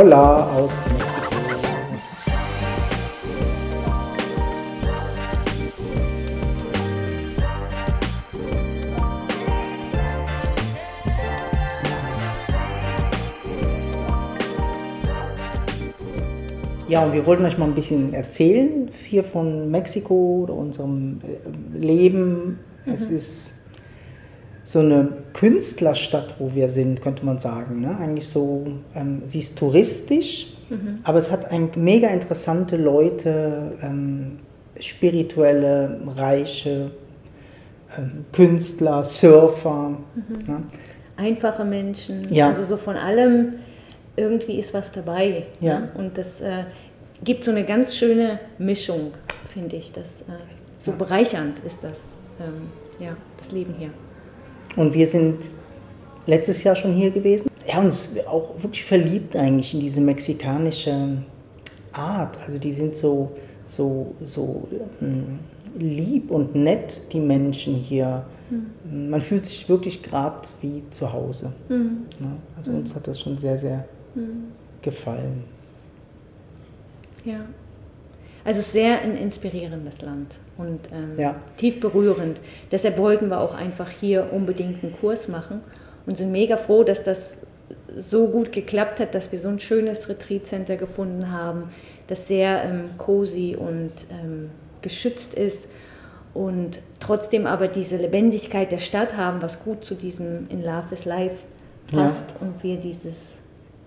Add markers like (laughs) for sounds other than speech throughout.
Hola aus Mexiko. Ja, und wir wollten euch mal ein bisschen erzählen hier von Mexiko oder unserem äh, Leben. Mhm. Es ist so eine Künstlerstadt, wo wir sind, könnte man sagen. Ne? Eigentlich so, ähm, sie ist touristisch, mhm. aber es hat ein, mega interessante Leute, ähm, spirituelle, reiche ähm, Künstler, Surfer. Mhm. Ne? Einfache Menschen, ja. also so von allem irgendwie ist was dabei. Ja. Ne? Und das äh, gibt so eine ganz schöne Mischung, finde ich. Das, äh, so ja. bereichernd ist das, ähm, ja, das Leben hier. Und wir sind letztes Jahr schon hier gewesen. Ja, uns auch wirklich verliebt eigentlich in diese mexikanische Art. Also die sind so, so, so hm, lieb und nett, die Menschen hier. Mhm. Man fühlt sich wirklich gerade wie zu Hause. Mhm. Also mhm. uns hat das schon sehr, sehr hm. gefallen. Ja. Also sehr ein inspirierendes Land und ähm, ja. tief berührend. Deshalb wollten wir auch einfach hier unbedingt einen Kurs machen und sind mega froh, dass das so gut geklappt hat, dass wir so ein schönes Retreat Center gefunden haben, das sehr ähm, cozy und ähm, geschützt ist und trotzdem aber diese Lebendigkeit der Stadt haben, was gut zu diesem In Love is Life passt ja. und wir dieses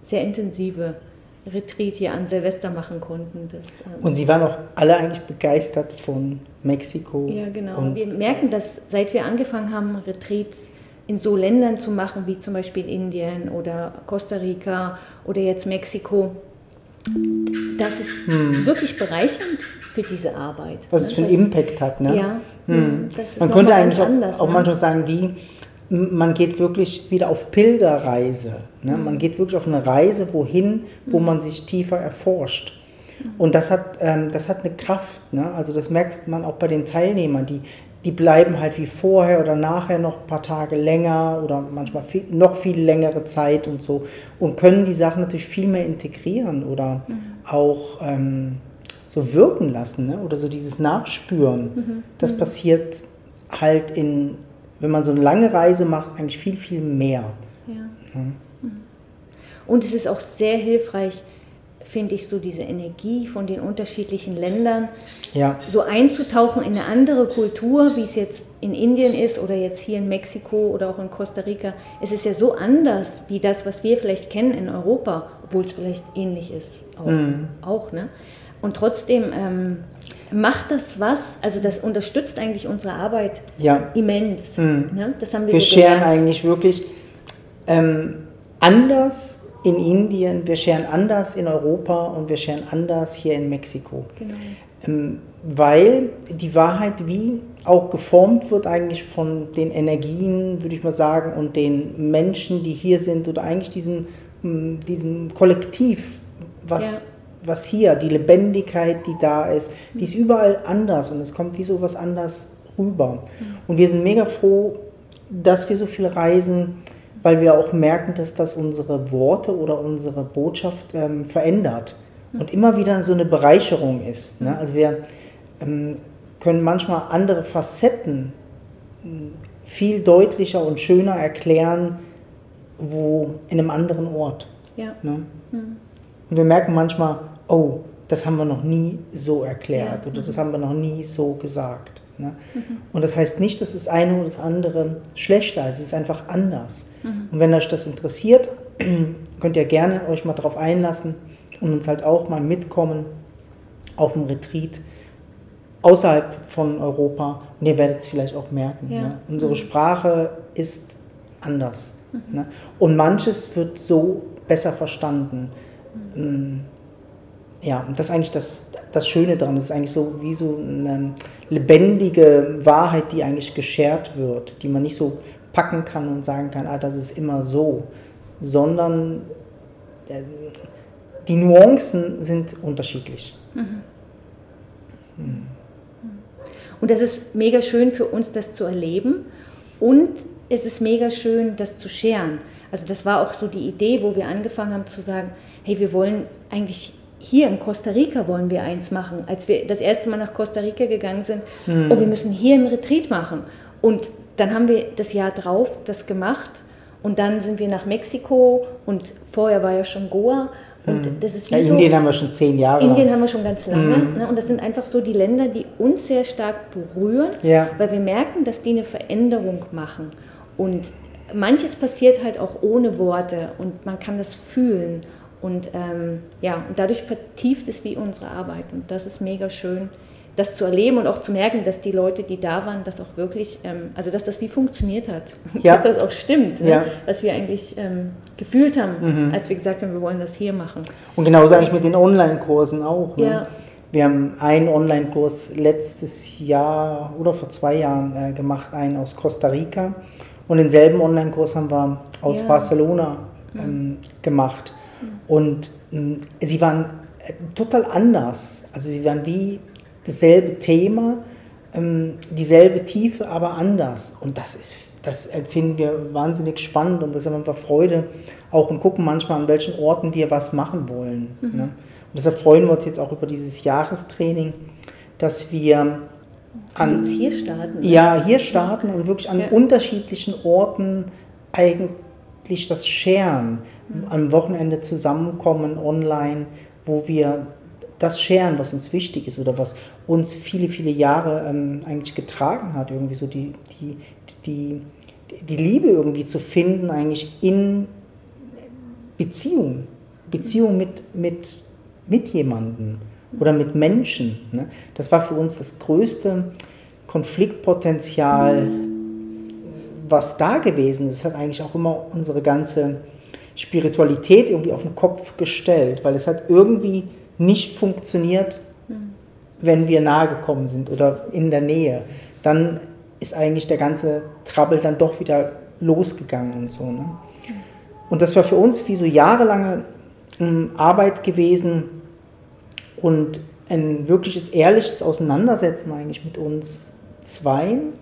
sehr intensive Retreat hier an Silvester machen konnten. Das, ähm und Sie waren auch alle eigentlich begeistert von Mexiko. Ja, genau. Und wir merken, dass seit wir angefangen haben, Retreats in so Ländern zu machen, wie zum Beispiel Indien oder Costa Rica oder jetzt Mexiko, das ist hm. wirklich bereichernd für diese Arbeit. Was es für einen Impact hat, ne? Ja, hm. Man könnte eigentlich auch, auch ne? manchmal sagen, wie man geht wirklich wieder auf Pilgerreise. Ne? Man geht wirklich auf eine Reise, wohin, wo man sich tiefer erforscht. Und das hat, ähm, das hat eine Kraft. Ne? Also das merkt man auch bei den Teilnehmern, die, die bleiben halt wie vorher oder nachher noch ein paar Tage länger oder manchmal viel, noch viel längere Zeit und so und können die Sachen natürlich viel mehr integrieren oder mhm. auch ähm, so wirken lassen ne? oder so dieses Nachspüren. Mhm. Das mhm. passiert halt in wenn man so eine lange Reise macht, eigentlich viel, viel mehr. Ja. ja. Und es ist auch sehr hilfreich, finde ich, so diese Energie von den unterschiedlichen Ländern ja. so einzutauchen in eine andere Kultur, wie es jetzt in Indien ist oder jetzt hier in Mexiko oder auch in Costa Rica. Es ist ja so anders wie das, was wir vielleicht kennen in Europa, obwohl es vielleicht ähnlich ist. Auch, mhm. auch ne? Und trotzdem ähm, macht das was? Also das unterstützt eigentlich unsere Arbeit ja. immens. Mhm. Ne? Das haben wir wir so scheren eigentlich wirklich ähm, anders in Indien, wir scheren anders in Europa und wir scheren anders hier in Mexiko. Genau. Ähm, weil die Wahrheit wie auch geformt wird eigentlich von den Energien, würde ich mal sagen, und den Menschen, die hier sind oder eigentlich diesem, diesem Kollektiv, was was hier, die Lebendigkeit, die da ist, die ist überall anders und es kommt wie so was anders rüber. Und wir sind mega froh, dass wir so viel reisen, weil wir auch merken, dass das unsere Worte oder unsere Botschaft ähm, verändert und immer wieder so eine Bereicherung ist. Ne? Also wir ähm, können manchmal andere Facetten hm, viel deutlicher und schöner erklären, wo in einem anderen Ort. Ja. Ne? Mhm. Und wir merken manchmal, oh, das haben wir noch nie so erklärt ja. oder das haben wir noch nie so gesagt. Ne? Mhm. Und das heißt nicht, dass das eine oder das andere schlechter ist, es ist einfach anders. Mhm. Und wenn euch das interessiert, (clears throat) könnt ihr gerne euch mal darauf einlassen und uns halt auch mal mitkommen auf dem Retreat außerhalb von Europa. Und ihr werdet es vielleicht auch merken. Ja. Ne? Unsere mhm. Sprache ist anders. Mhm. Ne? Und manches wird so besser verstanden. Ja, und das ist eigentlich das, das Schöne daran. Das ist eigentlich so wie so eine lebendige Wahrheit, die eigentlich geschert wird, die man nicht so packen kann und sagen kann, ah, das ist immer so, sondern äh, die Nuancen sind unterschiedlich. Mhm. Mhm. Und das ist mega schön für uns, das zu erleben. Und es ist mega schön, das zu scheren. Also das war auch so die Idee, wo wir angefangen haben zu sagen, hey, wir wollen eigentlich hier in Costa Rica wollen wir eins machen. Als wir das erste Mal nach Costa Rica gegangen sind, mhm. oh, wir müssen hier einen Retreat machen. Und dann haben wir das Jahr drauf das gemacht und dann sind wir nach Mexiko und vorher war ja schon Goa. Und mhm. das ist wie ja, so, Indien haben wir schon zehn Jahre. Indien haben wir schon ganz lange. Mhm. Ne? Und das sind einfach so die Länder, die uns sehr stark berühren, ja. weil wir merken, dass die eine Veränderung machen. Und manches passiert halt auch ohne Worte und man kann das fühlen. Und ähm, ja, und dadurch vertieft es wie unsere Arbeit. Und das ist mega schön, das zu erleben und auch zu merken, dass die Leute, die da waren, das auch wirklich, ähm, also dass das wie funktioniert hat. (laughs) Ja. Dass das auch stimmt, ne? ja. was wir eigentlich ähm, gefühlt haben, mhm. als wir gesagt haben, wir wollen das hier machen. Und genauso eigentlich mit den Online-Kursen auch. Ne? Ja. Wir haben einen Online-Kurs letztes Jahr oder vor zwei Jahren äh, gemacht, einen aus Costa Rica. Und denselben Online-Kurs haben wir aus. Barcelona ähm, mhm. gemacht. Und ähm, sie waren äh, total anders. Also sie waren wie dasselbe Thema, ähm, dieselbe Tiefe, aber anders. Und das ist, das empfinden wir wahnsinnig spannend und das ist einfach Freude, auch und gucken manchmal, an welchen Orten wir was machen wollen. Mhm. Ne? Und deshalb freuen wir uns jetzt auch über dieses Jahrestraining, dass wir an, also hier starten. Ne? Ja, hier starten und wirklich an ja. unterschiedlichen Orten eigentlich das scheren. Am Wochenende zusammenkommen online, wo wir das scheren, was uns wichtig ist oder was uns viele, viele Jahre ähm, eigentlich getragen hat, irgendwie so die, die, die, die Liebe irgendwie zu finden, eigentlich in Beziehung, Beziehung mit, mit, mit jemandem oder mit Menschen. Ne? Das war für uns das größte Konfliktpotenzial, was da gewesen ist. Das hat eigentlich auch immer unsere ganze Spiritualität irgendwie auf den Kopf gestellt, weil es hat irgendwie nicht funktioniert, wenn wir nahe gekommen sind oder in der Nähe. Dann ist eigentlich der ganze Trouble dann doch wieder losgegangen und so. Ne? Und das war für uns wie so jahrelange ähm, Arbeit gewesen und ein wirkliches ehrliches Auseinandersetzen eigentlich mit uns Zweien.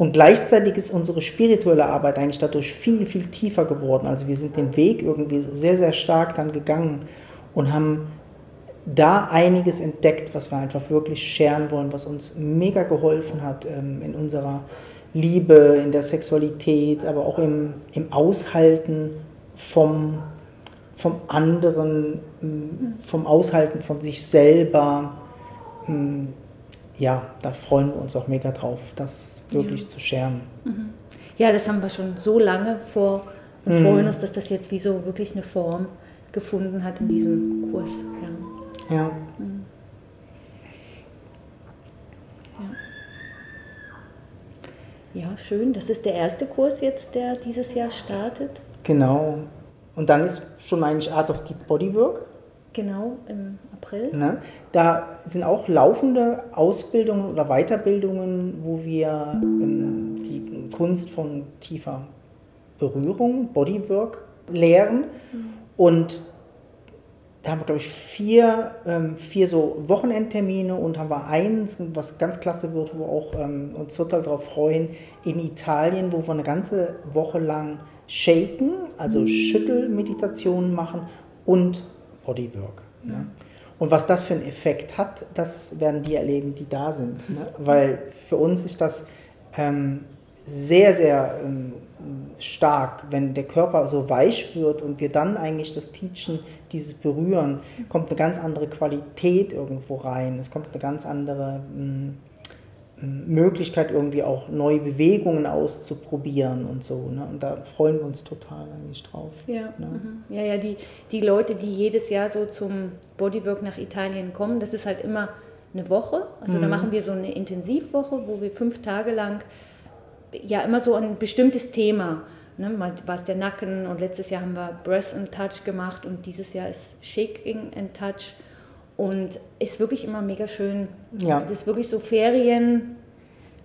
Und gleichzeitig ist unsere spirituelle Arbeit eigentlich dadurch viel, viel tiefer geworden. Also wir sind den Weg irgendwie sehr, sehr stark dann gegangen und haben da einiges entdeckt, was wir einfach wirklich scheren wollen, was uns mega geholfen hat ähm, in unserer Liebe, in der Sexualität, aber auch im, im Aushalten vom, vom anderen, vom Aushalten von sich selber. Ja, da freuen wir uns auch mega drauf, das wirklich ja. zu scheren. Mhm. Ja, das haben wir schon so lange vor und mhm. freuen uns, dass das jetzt wie so wirklich eine Form gefunden hat in diesem Kurs. Ja. ja. Mhm. Ja, schön. Das ist der erste Kurs jetzt, der dieses Jahr startet. Genau. Und dann ist schon eigentlich Art of Deep Bodywork. Genau, im April. Ne? Da sind auch laufende Ausbildungen oder Weiterbildungen, wo wir ähm, die Kunst von tiefer Berührung, Bodywork lehren. Mhm. Und da haben wir, glaube ich, vier, ähm, vier so Wochenendtermine und haben wir eins, was ganz klasse wird, wo auch ähm, uns total darauf freuen, in Italien, wo wir eine ganze Woche lang shaken, also Schüttelmeditationen machen und Bodywork. Ne? Und was das für einen Effekt hat, das werden die erleben, die da sind. Ne? Weil für uns ist das ähm, sehr, sehr ähm, stark, wenn der Körper so weich wird und wir dann eigentlich das Teachen, dieses Berühren, kommt eine ganz andere Qualität irgendwo rein. Es kommt eine ganz andere ähm, Möglichkeit, irgendwie auch neue Bewegungen auszuprobieren und so. Ne? Und da freuen wir uns total eigentlich drauf. Ja, ne? Mhm. ja, ja die, die Leute, die jedes Jahr so zum Bodywork nach Italien kommen, das ist halt immer eine Woche. Also mhm. da machen wir so eine Intensivwoche, wo wir fünf Tage lang ja immer so ein bestimmtes Thema. Ne? Mal war es der Nacken und letztes Jahr haben wir Breath and Touch gemacht und dieses Jahr ist Shaking and Touch. Und ist wirklich immer mega schön. Ja. Das ist wirklich so Ferien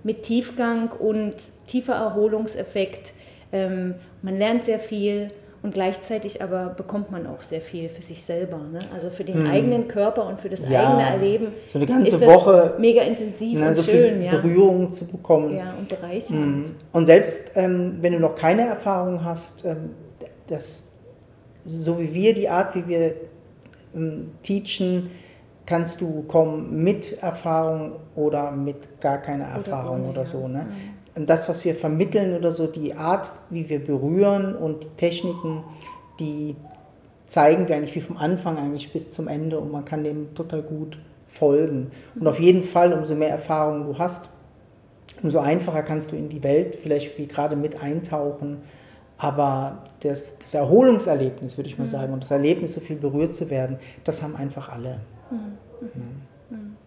mit Tiefgang und tiefer Erholungseffekt. Ähm, man lernt sehr viel und gleichzeitig aber bekommt man auch sehr viel für sich selber. Ne? Also für den hm. eigenen Körper und für das ja, eigene Erleben. So eine ganze Woche. Mega intensiv ne, und so schön. Ja. Berührung zu bekommen. Ja, und bereichernd. Hm. Und selbst ähm, wenn du noch keine Erfahrung hast, ähm, das, so wie wir, die Art, wie wir ähm, teachen, kannst du kommen mit Erfahrung oder mit gar keiner Erfahrung oder, ohne, oder so. Ne? Mhm das, was wir vermitteln oder so, die Art, wie wir berühren und die Techniken, die zeigen wir eigentlich wie vom Anfang eigentlich bis zum Ende und man kann dem total gut folgen. Und auf jeden Fall, umso mehr Erfahrung du hast, umso einfacher kannst du in die Welt vielleicht wie gerade mit eintauchen. Aber das, das Erholungserlebnis, würde ich mal mhm. sagen, und das Erlebnis, so viel berührt zu werden, das haben einfach alle. Mhm. Ja. Mhm.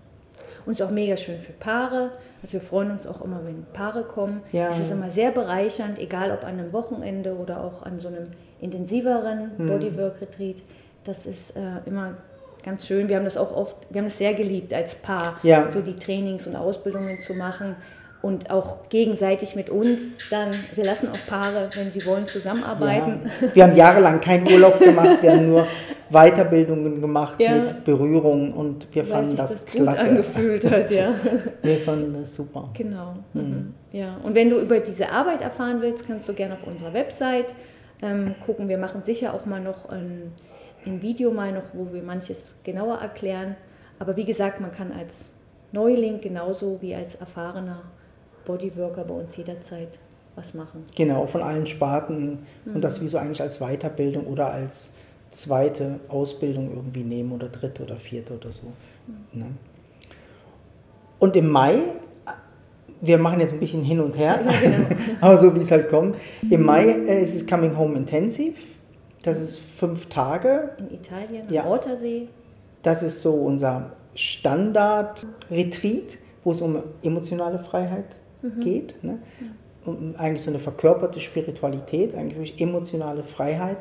Und es ist auch mega schön für Paare. Also wir freuen uns auch immer, wenn Paare kommen. Ja. Es ist immer sehr bereichernd, egal ob an einem Wochenende oder auch an so einem intensiveren mhm. Bodywork-Retreat. Das ist äh, immer ganz schön. Wir haben das auch oft, wir haben es sehr geliebt als Paar, ja. so die Trainings und Ausbildungen zu machen und auch gegenseitig mit uns dann, wir lassen auch Paare, wenn sie wollen, zusammenarbeiten. Ja. Wir haben jahrelang keinen Urlaub gemacht, wir haben nur Weiterbildungen gemacht ja. mit Berührung und wir Weil fanden das, das klasse. Gut angefühlt hat, ja. (laughs) wir fanden das super. Genau. Mhm. mhm. Ja. Und wenn du über diese Arbeit erfahren willst, kannst du gerne auf unserer Website ähm, gucken. Wir machen sicher auch mal noch ein, ein Video mal noch, wo wir manches genauer erklären. Aber wie gesagt, man kann als Neuling genauso wie als erfahrener Bodyworker bei uns jederzeit was machen. Genau, von allen Sparten mhm. und das wie so eigentlich als Weiterbildung oder als zweite Ausbildung irgendwie nehmen oder dritte oder vierte oder so. Mhm. Ne? Und im Mai, wir machen jetzt ein bisschen hin und her, (laughs) ja, genau. (laughs) aber so wie es halt kommt. Im Mai äh, ist es Coming Home Intensive. Das ist fünf Tage. In Italien, am ja. Ortersee. Das ist so unser Standard-Retreat, wo es um emotionale Freiheit mhm. geht. Ne? Um eigentlich so eine verkörperte Spiritualität, eigentlich emotionale Freiheit.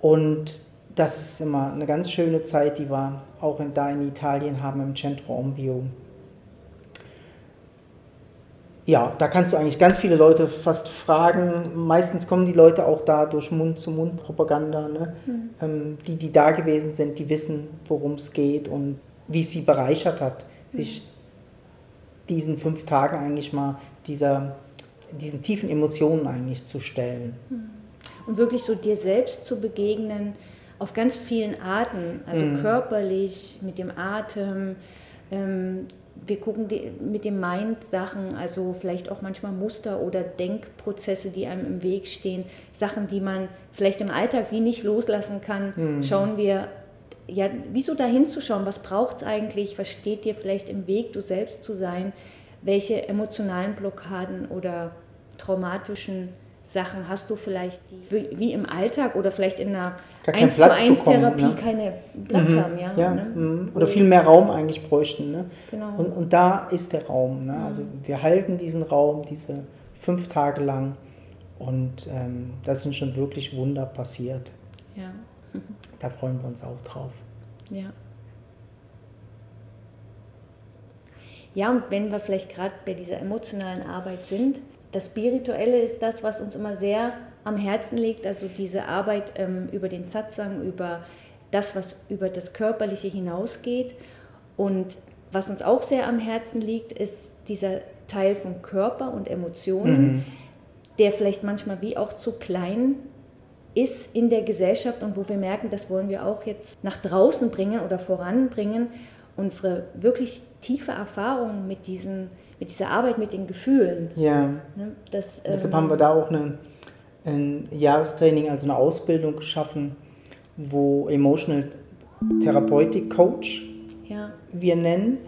Und das ist immer eine ganz schöne Zeit, die wir auch in, da in Italien haben im Centro Ombio. Ja, da kannst du eigentlich ganz viele Leute fast fragen. Meistens kommen die Leute auch da durch Mund-zu-Mund-Propaganda. Ne? Mhm. Ähm, die, die da gewesen sind, die wissen, worum es geht und wie es sie bereichert hat, sich diesen fünf Tagen eigentlich mal dieser, diesen tiefen Emotionen eigentlich zu stellen. Hm. Und wirklich so dir selbst zu begegnen auf ganz vielen Arten, also mhm. körperlich, mit dem Atem. Ähm, wir gucken die, mit dem Mind Sachen, also vielleicht auch manchmal Muster oder Denkprozesse, die einem im Weg stehen, Sachen, die man vielleicht im Alltag wie nicht loslassen kann, mhm. schauen wir ja, wieso da hinzuschauen, was braucht es eigentlich, was steht dir vielleicht im Weg, du selbst zu sein, welche emotionalen Blockaden oder traumatischen Sachen hast du vielleicht, die wie im Alltag oder vielleicht in einer 1 zu 1 Therapie ne? keine Platz mhm, haben. Ja, ja ne? Mhm. Oder viel mehr Raum eigentlich bräuchten. Ne? Genau. Und, und da ist der Raum. Ne? Mhm. Also wir halten diesen Raum diese fünf Tage lang und ähm, da sind schon wirklich Wunder passiert. Ja. Da freuen wir uns auch drauf. Ja. Ja, und wenn wir vielleicht gerade bei dieser emotionalen Arbeit sind, das Spirituelle ist das, was uns immer sehr am Herzen liegt, also diese Arbeit ähm, über den Satsang, über das, was über das Körperliche hinausgeht. Und was uns auch sehr am Herzen liegt, ist dieser Teil von Körper und Emotionen, mhm. der vielleicht manchmal wie auch zu klein ist in der Gesellschaft und wo wir merken, das wollen wir auch jetzt nach draußen bringen oder voranbringen, unsere wirklich tiefe Erfahrung mit, diesen, mit dieser Arbeit mit den Gefühlen. Ja. Ne, das, Deshalb ähm, haben wir da auch eine, ein Jahrestraining, also eine Ausbildung geschaffen, wo Emotional Therapeutic Coach ja. wir nennen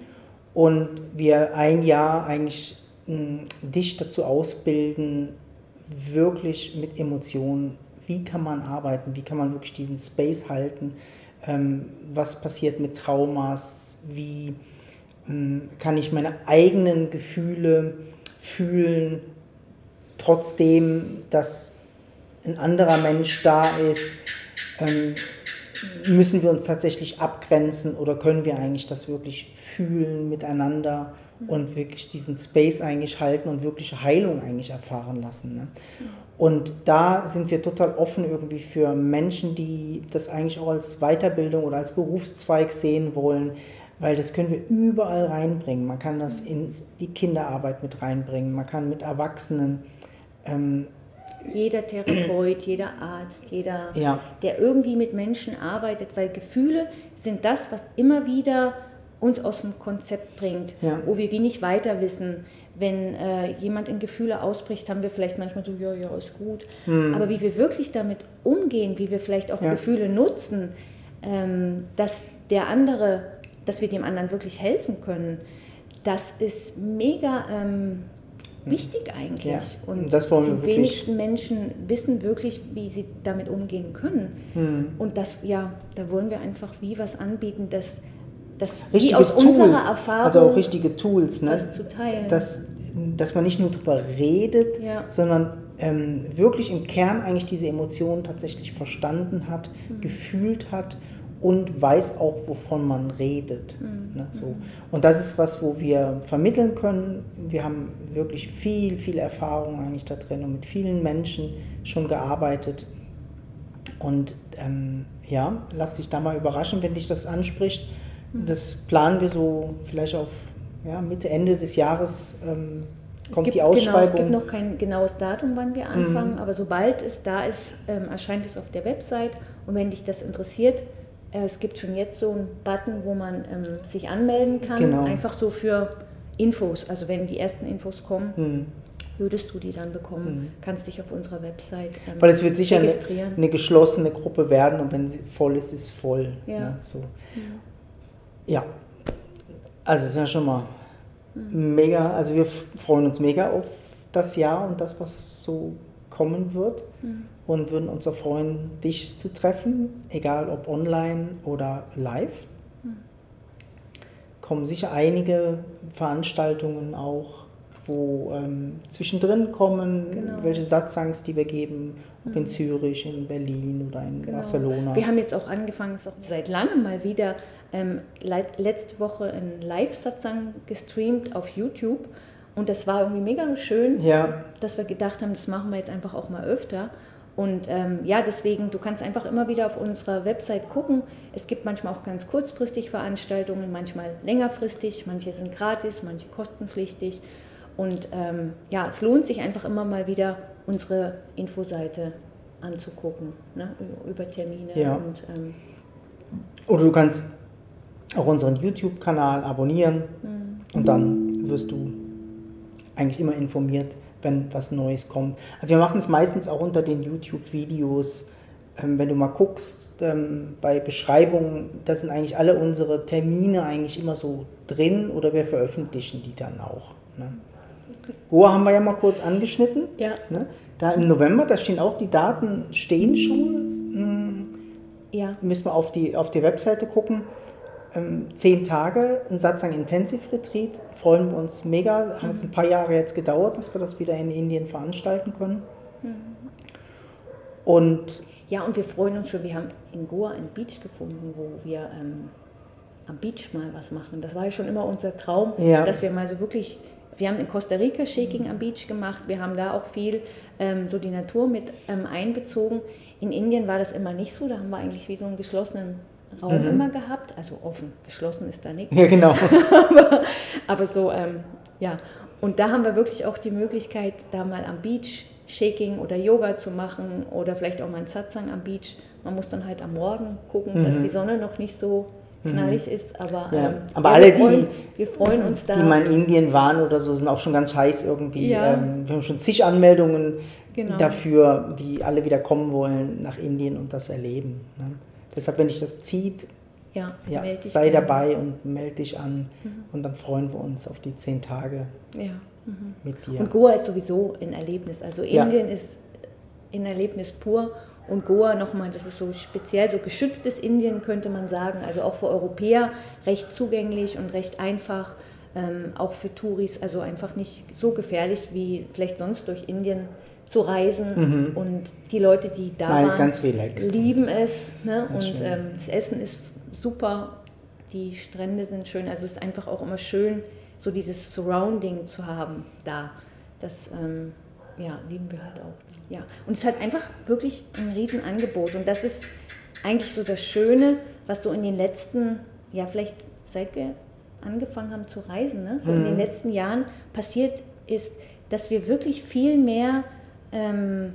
und wir ein Jahr eigentlich hm, dich dazu ausbilden, wirklich mit Emotionen wie kann man arbeiten, wie kann man wirklich diesen Space halten, ähm, was passiert mit Traumas, wie ähm, kann ich meine eigenen Gefühle fühlen, trotzdem, dass ein anderer Mensch da ist. Ähm, müssen wir uns tatsächlich abgrenzen oder können wir eigentlich das wirklich fühlen miteinander. Und wirklich diesen Space eigentlich halten und wirkliche Heilung eigentlich erfahren lassen. Ne? Und da sind wir total offen irgendwie für Menschen, die das eigentlich auch als Weiterbildung oder als Berufszweig sehen wollen, weil das können wir überall reinbringen. Man kann das in die Kinderarbeit mit reinbringen, man kann mit Erwachsenen. Ähm, jeder Therapeut, jeder Arzt, jeder, ja. der irgendwie mit Menschen arbeitet, weil Gefühle sind das, was immer wieder uns aus dem Konzept bringt, ja. wo wir wenig weiter wissen. Wenn äh, jemand in Gefühle ausbricht, haben wir vielleicht manchmal so, ja, ja, ist gut. Hm. Aber wie wir wirklich damit umgehen, wie wir vielleicht auch ja. Gefühle nutzen, ähm, dass der andere, dass wir dem anderen wirklich helfen können, das ist mega ähm, hm. wichtig eigentlich. Ja. Und das die wenigsten Menschen wissen wirklich, wie sie damit umgehen können. Hm. Und das, ja, da wollen wir einfach wie was anbieten, dass das wie aus Tools, unserer Erfahrung. Also auch richtige Tools, ne? Das zu teilen. Dass, dass man nicht nur darüber redet, ja. sondern ähm, wirklich im Kern eigentlich diese Emotionen tatsächlich verstanden hat, mhm. gefühlt hat und weiß auch, wovon man redet. Mhm. Ne, so. Und das ist was, wo wir vermitteln können. Wir haben wirklich viel, viel Erfahrung eigentlich da drin und mit vielen Menschen schon gearbeitet. Und ähm, ja, lass dich da mal überraschen, wenn dich das anspricht. Das planen wir so vielleicht auf ja, Mitte, Ende des Jahres. Ähm, kommt gibt, die Ausschreibung. Genau, es gibt noch kein genaues Datum, wann wir anfangen, mhm. aber sobald es da ist, ähm, erscheint es auf der Website. Und wenn dich das interessiert, äh, es gibt schon jetzt so einen Button, wo man ähm, sich anmelden kann, genau. einfach so für Infos. Also wenn die ersten Infos kommen, mhm. würdest du die dann bekommen. Mhm. Kannst dich auf unserer Website ähm, Weil es wird sicher eine, eine, geschlossene Gruppe werden und wenn sie voll ist, ist voll. Ja. Ne? So. Ja. Also es ist ja schon mal mhm. mega, also wir freuen uns mega auf das Jahr und das, was so kommen wird. Mhm und würden uns auch freuen, dich zu treffen, egal ob online oder live. Hm. Kommen sicher einige Veranstaltungen auch, wo ähm, zwischendrin kommen, genau. welche Satzangs, die wir geben, ob in hm. Zürich, in Berlin oder in genau. Barcelona. Wir haben jetzt auch angefangen, seit langem mal wieder ähm, letzte Woche ein Live-Satsang gestreamt auf YouTube. Und das war irgendwie mega schön, ja. dass wir gedacht haben, das machen wir jetzt einfach auch mal öfter. Und ähm, ja, deswegen, du kannst einfach immer wieder auf unserer Website gucken. Es gibt manchmal auch ganz kurzfristig Veranstaltungen, manchmal längerfristig, manche sind gratis, manche kostenpflichtig. Und ähm, ja, es lohnt sich einfach immer mal wieder, unsere Infoseite anzugucken, ne, über Termine. Ja. Und, ähm, Oder du kannst auch unseren YouTube-Kanal abonnieren mhm. und dann wirst du eigentlich immer informiert, wenn was Neues kommt. Also wir machen es meistens auch unter den YouTube-Videos. Ähm, wenn du mal guckst, ähm, bei Beschreibungen, da sind eigentlich alle unsere Termine eigentlich immer so drin oder wir veröffentlichen die dann auch. Ne? Goa haben wir ja mal kurz angeschnitten. Ja. Ne? Da im November, da stehen auch die Daten, stehen schon. Hm, ja. Müssen wir auf die, auf die Webseite gucken. Ähm, zehn Tage, ein Satsang Intensive Retreat freuen wir uns mega. Hat es ein paar Jahre jetzt gedauert, dass wir das wieder in Indien veranstalten können. Mhm. Und ja, und wir freuen uns schon, wir haben in Goa ein Beach gefunden, wo wir ähm, am Beach mal was machen. Das war ja schon immer unser Traum, ja. dass wir mal so wirklich, wir haben in Costa Rica Shaking am Beach gemacht, wir haben da auch viel ähm, so die Natur mit ähm, einbezogen. In Indien war das immer nicht so, da haben wir eigentlich wie so einen geschlossenen Raum mhm. immer gehabt. Also offen, geschlossen ist da nichts. Ja, genau. (laughs) aber, aber, so, ähm, ja. Und da haben wir wirklich auch die Möglichkeit, da mal am Beach Shaking oder Yoga zu machen oder vielleicht auch mal ein Satsang am Beach. Man muss dann halt am Morgen gucken, mhm. dass die Sonne noch nicht so. Knallig ist, aber, ja. ähm, aber alle, freuen, die, wir freuen uns da. Die mal in Indien waren oder so, sind auch schon ganz heiß irgendwie. Ja. Ähm, wir haben schon zig Anmeldungen genau. dafür, die alle wieder kommen wollen nach Indien und das erleben. Ne? Deshalb, wenn dich das zieht, ja, ja sei dabei und melde dich an. Mhm. Und dann freuen wir uns auf die zehn Tage mhm. mit dir. Und Goa ist sowieso ein Erlebnis. Also Indien ist ein Erlebnis pur. Und Goa nochmal, das ist so speziell, so geschütztes Indien könnte man sagen. Also auch für Europäer recht zugänglich und recht einfach. Ähm, auch für Touris, also einfach nicht so gefährlich wie vielleicht sonst durch Indien zu reisen mhm. und die Leute, die da Nein, waren, lieben es ne? und ähm, das Essen ist super, die Strände sind schön, also es ist einfach auch immer schön, so dieses Surrounding zu haben da. Das ähm, ja, lieben wir halt auch. Ja. Und es hat einfach wirklich ein Riesenangebot. Und das ist eigentlich so das Schöne, was so in den letzten, ja, vielleicht seit wir angefangen haben zu reisen, ne? so mhm. in den mhm. letzten Jahren passiert ist, dass wir wirklich viel mehr ähm,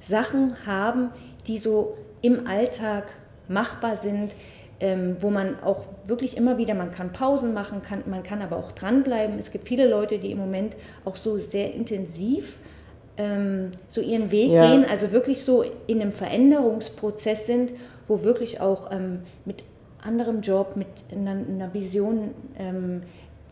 Sachen haben, die so im Alltag machbar sind, ähm, wo man auch wirklich immer wieder, man kann Pausen machen, kann, man kann aber auch dranbleiben. Es gibt viele Leute, die im Moment auch so sehr intensiv ähm, so ihren Weg ja. gehen, also wirklich so in einem Veränderungsprozess sind, wo wirklich auch ähm, mit anderem Job, mit einer, einer Vision, ähm,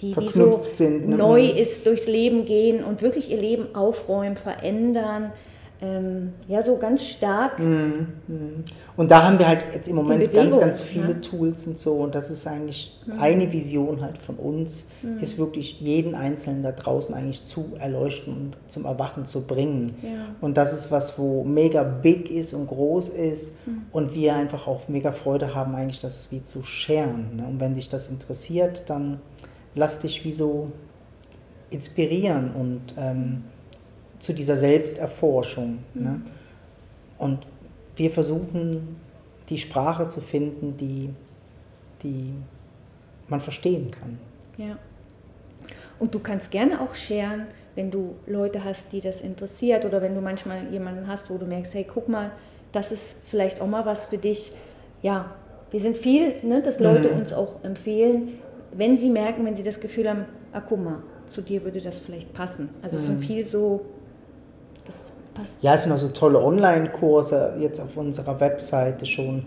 die, die so sind, ne? neu ist, durchs Leben gehen und wirklich ihr Leben aufräumen, verändern ähm, ja so ganz stark. Mhm, mhm. Und da haben wir halt jetzt im Moment ganz, ganz viele ne? Tools und so. Und das ist eigentlich mhm. eine Vision halt von uns, mhm. ist wirklich jeden Einzelnen da draußen eigentlich zu erleuchten und zum Erwachen zu bringen. Ja. Und das ist was, wo mega big ist und groß ist mhm. und wir einfach auch mega Freude haben, eigentlich das wie zu scheren. Ne? Und wenn dich das interessiert, dann lass dich wie so inspirieren und ähm, zu dieser Selbsterforschung. Mhm. Ne? Und wir versuchen, die Sprache zu finden, die, die man verstehen kann. Ja. Und du kannst gerne auch scheren, wenn du Leute hast, die das interessiert oder wenn du manchmal jemanden hast, wo du merkst, hey, guck mal, das ist vielleicht auch mal was für dich. Ja, wir sind viel, ne, dass Leute mhm. uns auch empfehlen, wenn sie merken, wenn sie das Gefühl haben, ah, guck mal, zu dir würde das vielleicht passen. Also mhm. es sind viel so ja, es sind auch so tolle Online-Kurse jetzt auf unserer Webseite schon.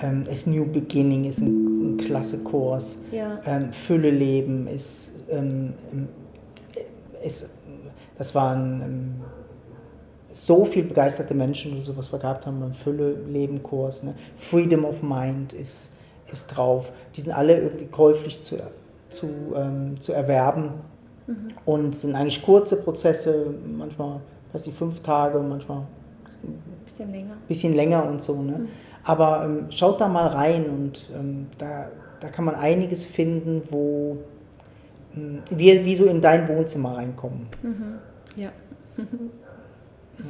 Ähm, es New Beginning ist ein, ein klasse Kurs. Ja. Ähm, Fülle leben ist, ähm, ist das waren ähm, so viele begeisterte Menschen, die sowas wir gehabt haben beim Fülle leben Kurs. Ne? Freedom of Mind ist, ist drauf. Die sind alle irgendwie käuflich zu, zu, ähm, zu erwerben mhm. und sind eigentlich kurze Prozesse, manchmal weiß ich, fünf Tage, manchmal ein bisschen länger. Bisschen länger und so. Ne? Mhm. Aber ähm, schaut da mal rein und ähm, da, da kann man einiges finden, wo ähm, wir wie so in dein Wohnzimmer reinkommen. Mhm. Ja. (laughs) ja.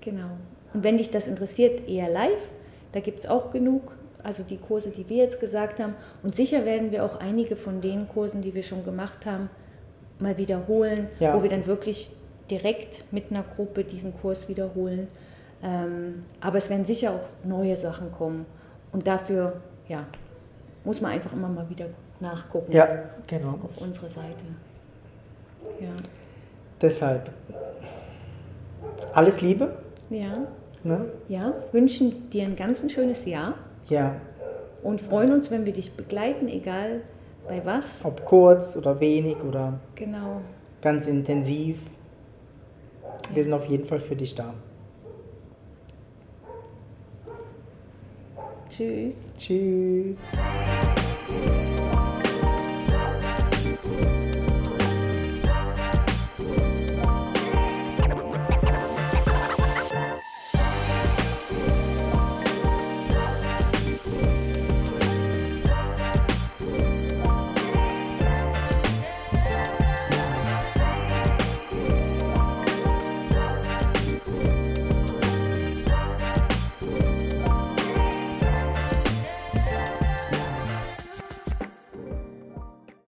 Genau. Und wenn dich das interessiert, eher live, da gibt es auch genug. Also die Kurse, die wir jetzt gesagt haben. Und sicher werden wir auch einige von den Kursen, die wir schon gemacht haben, mal wiederholen, ja. wo wir dann wirklich direkt mit einer Gruppe diesen Kurs wiederholen. Ähm, aber es werden sicher auch neue Sachen kommen. Und dafür, ja, muss man einfach immer mal wieder nachgucken. Ja, genau. Auf unsere Seite. Ja. Deshalb alles Liebe. Ja. Ne? Ja, wünschen dir ein ganz ein schönes Jahr. Ja. Und freuen uns, wenn wir dich begleiten, egal bei was. Ob kurz oder wenig oder genau. ganz intensiv. Wir sind auf jeden Fall für dich da. Tschüss. Tschüss.